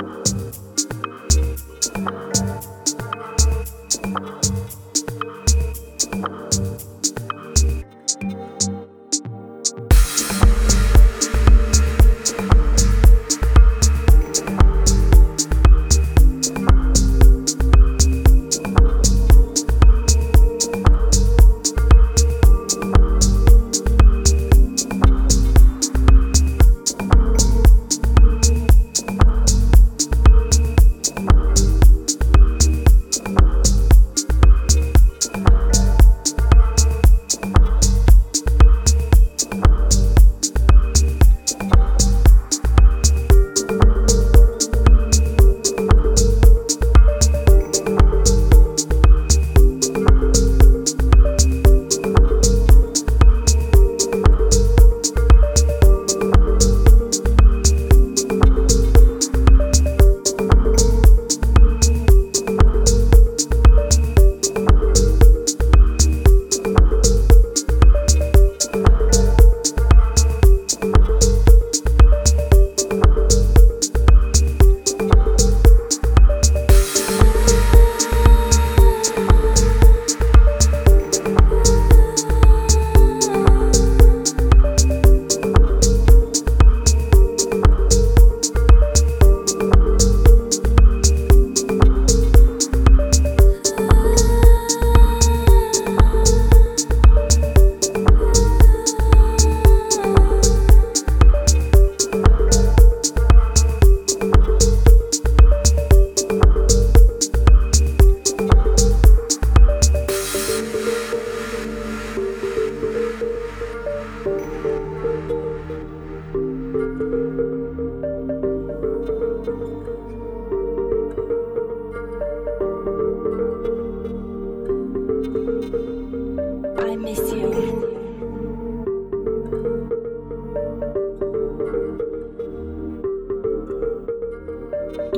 thank you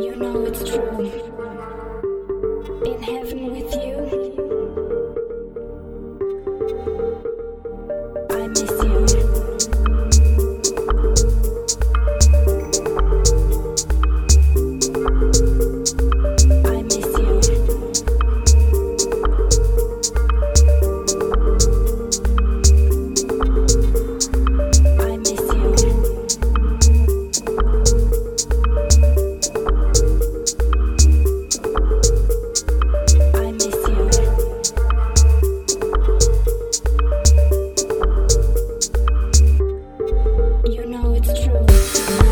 you know it's true. In heaven with you. know it's true.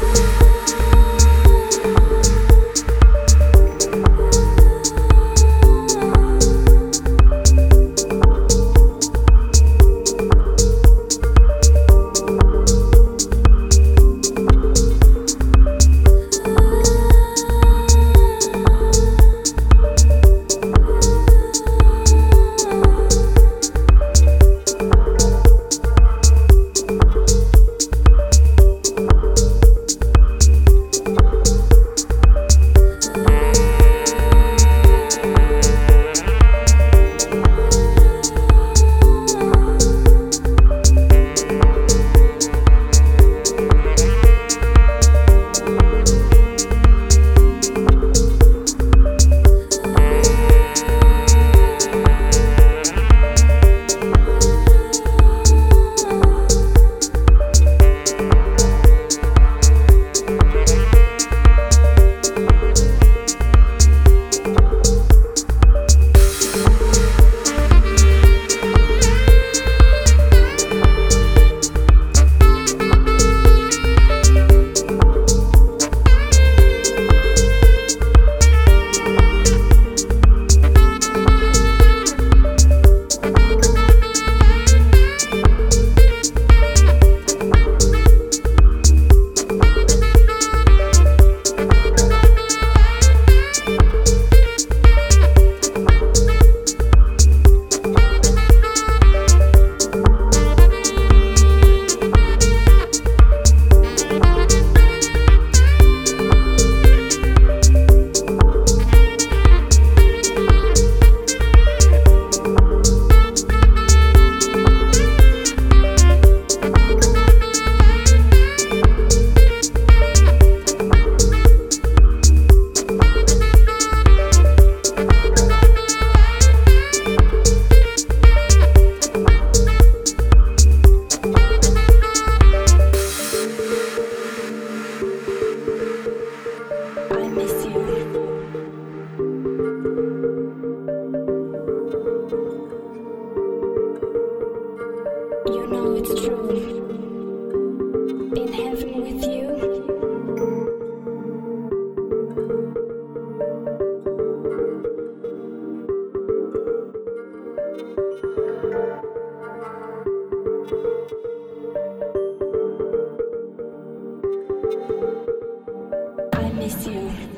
I miss you.